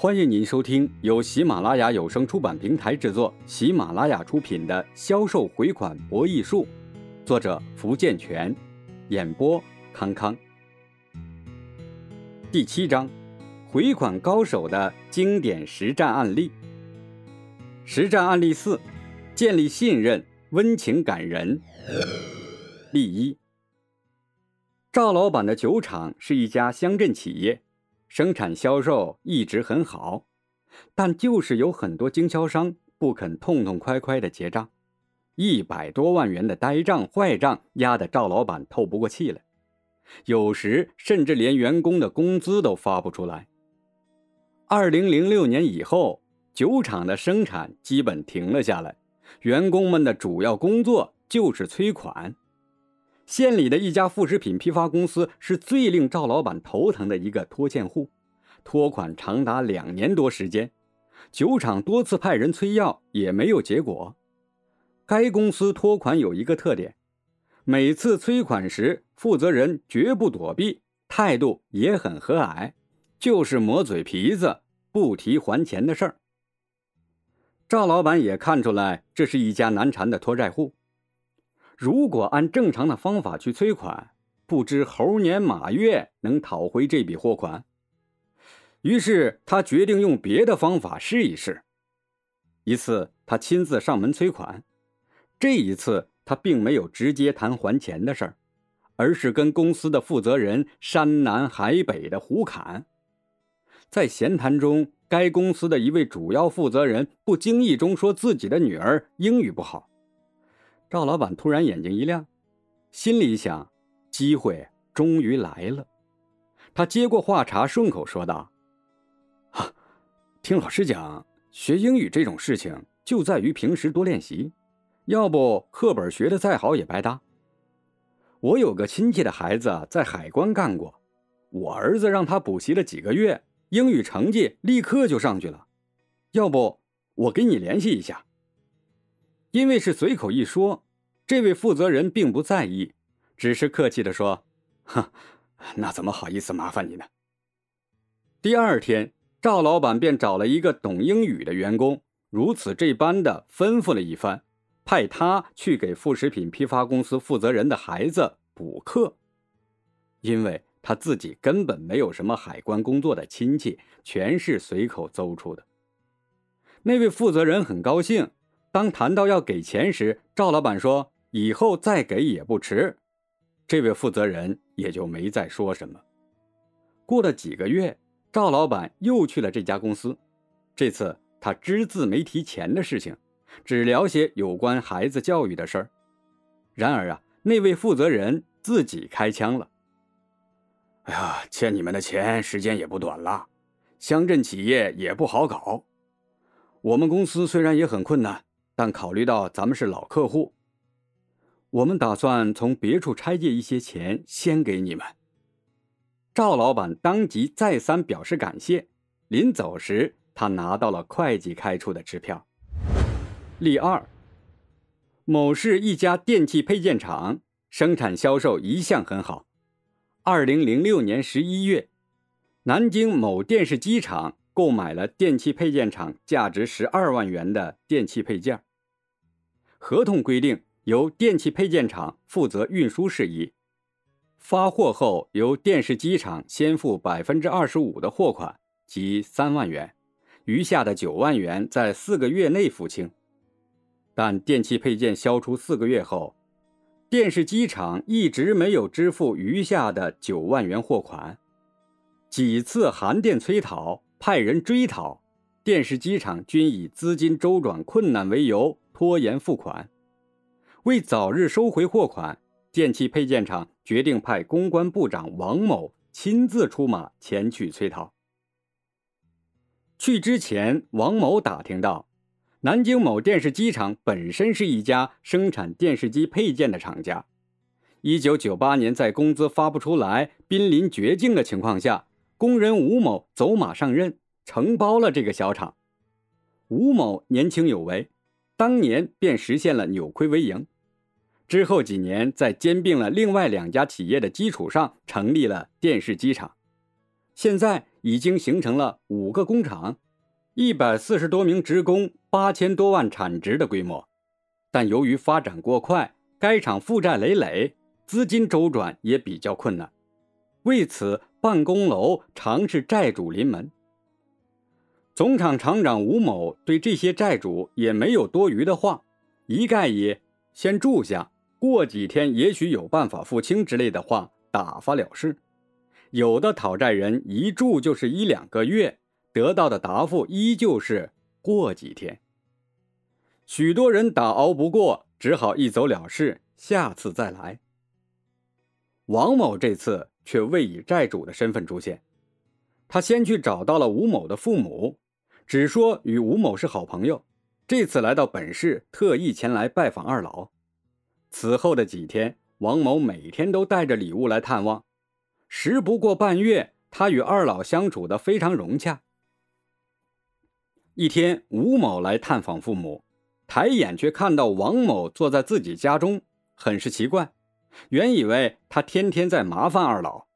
欢迎您收听由喜马拉雅有声出版平台制作、喜马拉雅出品的《销售回款博弈术》，作者福建泉，演播康康。第七章，回款高手的经典实战案例。实战案例四：建立信任，温情感人。例一：赵老板的酒厂是一家乡镇企业。生产销售一直很好，但就是有很多经销商不肯痛痛快快的结账，一百多万元的呆账坏账压得赵老板透不过气来，有时甚至连员工的工资都发不出来。二零零六年以后，酒厂的生产基本停了下来，员工们的主要工作就是催款。县里的一家副食品批发公司是最令赵老板头疼的一个拖欠户，拖款长达两年多时间，酒厂多次派人催要也没有结果。该公司拖款有一个特点，每次催款时，负责人绝不躲避，态度也很和蔼，就是磨嘴皮子，不提还钱的事儿。赵老板也看出来，这是一家难缠的拖债户。如果按正常的方法去催款，不知猴年马月能讨回这笔货款。于是他决定用别的方法试一试。一次，他亲自上门催款。这一次，他并没有直接谈还钱的事儿，而是跟公司的负责人山南海北的胡侃。在闲谈中，该公司的一位主要负责人不经意中说自己的女儿英语不好。赵老板突然眼睛一亮，心里想：机会终于来了。他接过话茬，顺口说道：“啊，听老师讲，学英语这种事情就在于平时多练习，要不课本学的再好也白搭。我有个亲戚的孩子在海关干过，我儿子让他补习了几个月，英语成绩立刻就上去了。要不我给你联系一下。”因为是随口一说，这位负责人并不在意，只是客气地说：“哼，那怎么好意思麻烦你呢？”第二天，赵老板便找了一个懂英语的员工，如此这般的吩咐了一番，派他去给副食品批发公司负责人的孩子补课，因为他自己根本没有什么海关工作的亲戚，全是随口诌出的。那位负责人很高兴。当谈到要给钱时，赵老板说：“以后再给也不迟。”这位负责人也就没再说什么。过了几个月，赵老板又去了这家公司，这次他只字没提钱的事情，只聊些有关孩子教育的事儿。然而啊，那位负责人自己开枪了：“哎呀，欠你们的钱时间也不短了，乡镇企业也不好搞，我们公司虽然也很困难。”但考虑到咱们是老客户，我们打算从别处拆借一些钱，先给你们。赵老板当即再三表示感谢。临走时，他拿到了会计开出的支票。例二：某市一家电器配件厂生产销售一向很好。二零零六年十一月，南京某电视机厂购买了电器配件厂价值十二万元的电器配件。合同规定，由电器配件厂负责运输事宜。发货后，由电视机厂先付百分之二十五的货款，即三万元，余下的九万元在四个月内付清。但电器配件销出四个月后，电视机厂一直没有支付余下的九万元货款，几次函电催讨，派人追讨，电视机厂均以资金周转困难为由。拖延付款，为早日收回货款，电器配件厂决定派公关部长王某亲自出马前去催讨。去之前，王某打听到，南京某电视机厂本身是一家生产电视机配件的厂家。一九九八年，在工资发不出来、濒临绝境的情况下，工人吴某走马上任，承包了这个小厂。吴某年轻有为。当年便实现了扭亏为盈，之后几年在兼并了另外两家企业的基础上，成立了电视机厂。现在已经形成了五个工厂，一百四十多名职工，八千多万产值的规模。但由于发展过快，该厂负债累累，资金周转也比较困难。为此，办公楼常是债主临门。总厂厂长吴某对这些债主也没有多余的话，一概以“先住下，过几天也许有办法付清”之类的话打发了事。有的讨债人一住就是一两个月，得到的答复依旧是“过几天”。许多人打熬不过，只好一走了事，下次再来。王某这次却未以债主的身份出现，他先去找到了吴某的父母。只说与吴某是好朋友，这次来到本市，特意前来拜访二老。此后的几天，王某每天都带着礼物来探望。时不过半月，他与二老相处的非常融洽。一天，吴某来探访父母，抬眼却看到王某坐在自己家中，很是奇怪。原以为他天天在麻烦二老，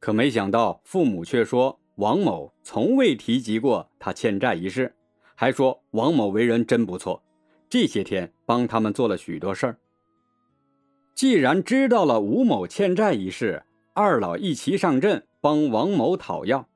可没想到父母却说。王某从未提及过他欠债一事，还说王某为人真不错，这些天帮他们做了许多事儿。既然知道了吴某欠债一事，二老一齐上阵帮王某讨要。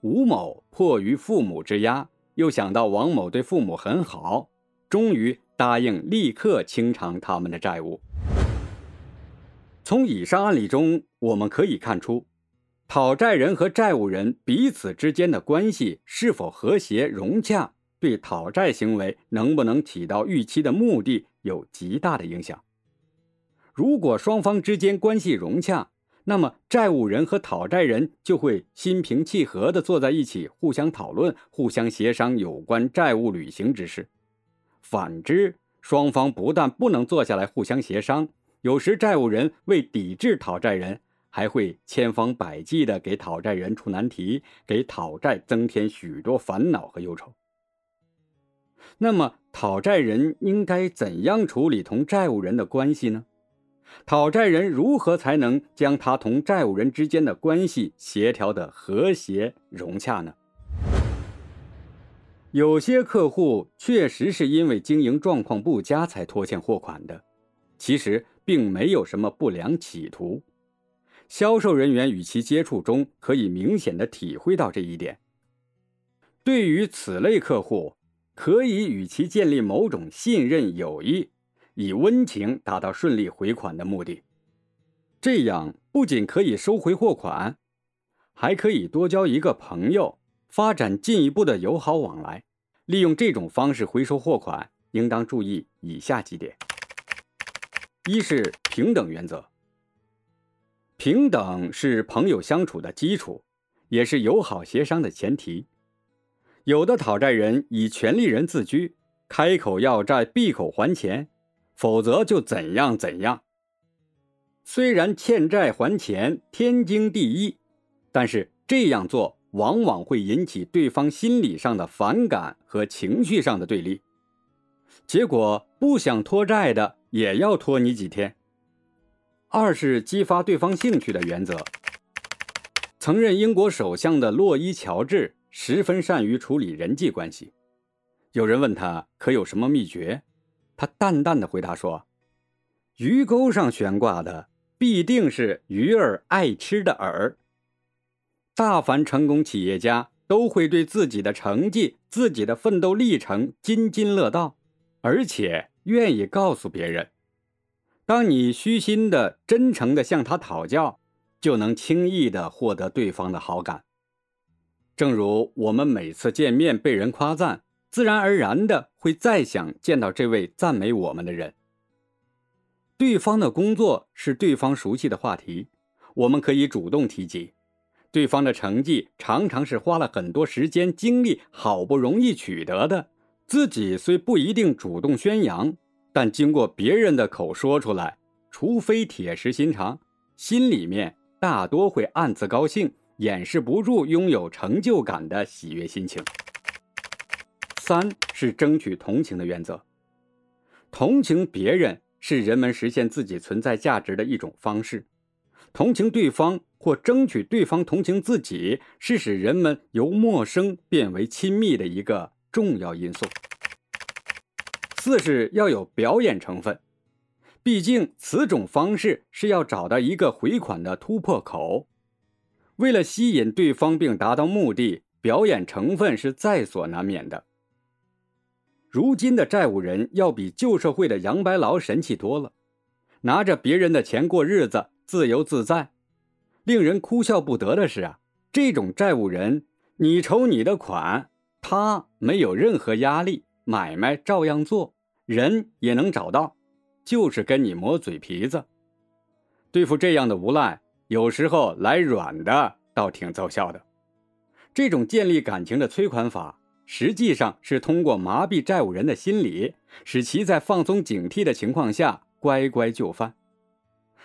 吴某迫于父母之压，又想到王某对父母很好，终于答应立刻清偿他们的债务。从以上案例中，我们可以看出。讨债人和债务人彼此之间的关系是否和谐融洽，对讨债行为能不能起到预期的目的有极大的影响。如果双方之间关系融洽，那么债务人和讨债人就会心平气和地坐在一起，互相讨论、互相协商有关债务履行之事。反之，双方不但不能坐下来互相协商，有时债务人为抵制讨债人。还会千方百计地给讨债人出难题，给讨债增添许多烦恼和忧愁。那么，讨债人应该怎样处理同债务人的关系呢？讨债人如何才能将他同债务人之间的关系协调的和谐融洽呢？有些客户确实是因为经营状况不佳才拖欠货款的，其实并没有什么不良企图。销售人员与其接触中，可以明显的体会到这一点。对于此类客户，可以与其建立某种信任友谊，以温情达到顺利回款的目的。这样不仅可以收回货款，还可以多交一个朋友，发展进一步的友好往来。利用这种方式回收货款，应当注意以下几点：一是平等原则。平等是朋友相处的基础，也是友好协商的前提。有的讨债人以权利人自居，开口要债，闭口还钱，否则就怎样怎样。虽然欠债还钱天经地义，但是这样做往往会引起对方心理上的反感和情绪上的对立，结果不想拖债的也要拖你几天。二是激发对方兴趣的原则。曾任英国首相的洛伊·乔治十分善于处理人际关系。有人问他可有什么秘诀，他淡淡的回答说：“鱼钩上悬挂的必定是鱼儿爱吃的饵。”大凡成功企业家都会对自己的成绩、自己的奋斗历程津津乐道，而且愿意告诉别人。当你虚心的、真诚的向他讨教，就能轻易的获得对方的好感。正如我们每次见面被人夸赞，自然而然的会再想见到这位赞美我们的人。对方的工作是对方熟悉的话题，我们可以主动提及；对方的成绩常常是花了很多时间精力好不容易取得的，自己虽不一定主动宣扬。但经过别人的口说出来，除非铁石心肠，心里面大多会暗自高兴，掩饰不住拥有成就感的喜悦心情。三是争取同情的原则，同情别人是人们实现自己存在价值的一种方式。同情对方或争取对方同情自己，是使人们由陌生变为亲密的一个重要因素。四是要有表演成分，毕竟此种方式是要找到一个回款的突破口。为了吸引对方并达到目的，表演成分是在所难免的。如今的债务人要比旧社会的杨白劳神气多了，拿着别人的钱过日子，自由自在。令人哭笑不得的是啊，这种债务人，你筹你的款，他没有任何压力，买卖照样做，人也能找到，就是跟你磨嘴皮子。对付这样的无赖，有时候来软的倒挺奏效的。这种建立感情的催款法。实际上是通过麻痹债务人的心理，使其在放松警惕的情况下乖乖就范。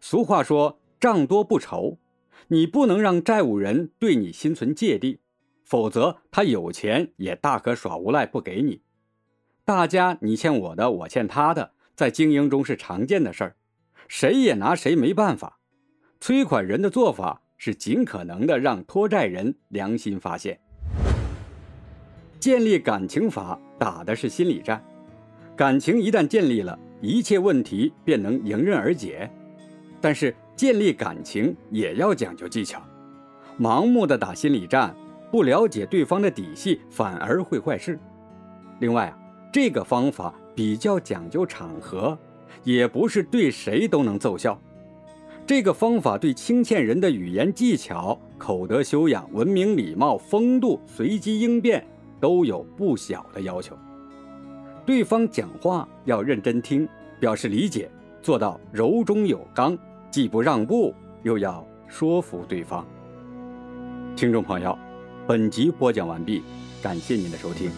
俗话说“账多不愁”，你不能让债务人对你心存芥蒂，否则他有钱也大可耍无赖不给你。大家你欠我的，我欠他的，在经营中是常见的事儿，谁也拿谁没办法。催款人的做法是尽可能的让拖债人良心发现。建立感情法打的是心理战，感情一旦建立了，一切问题便能迎刃而解。但是建立感情也要讲究技巧，盲目的打心理战，不了解对方的底细，反而会坏事。另外啊，这个方法比较讲究场合，也不是对谁都能奏效。这个方法对清欠人的语言技巧、口德修养、文明礼貌、风度、随机应变。都有不小的要求，对方讲话要认真听，表示理解，做到柔中有刚，既不让步，又要说服对方。听众朋友，本集播讲完毕，感谢您的收听。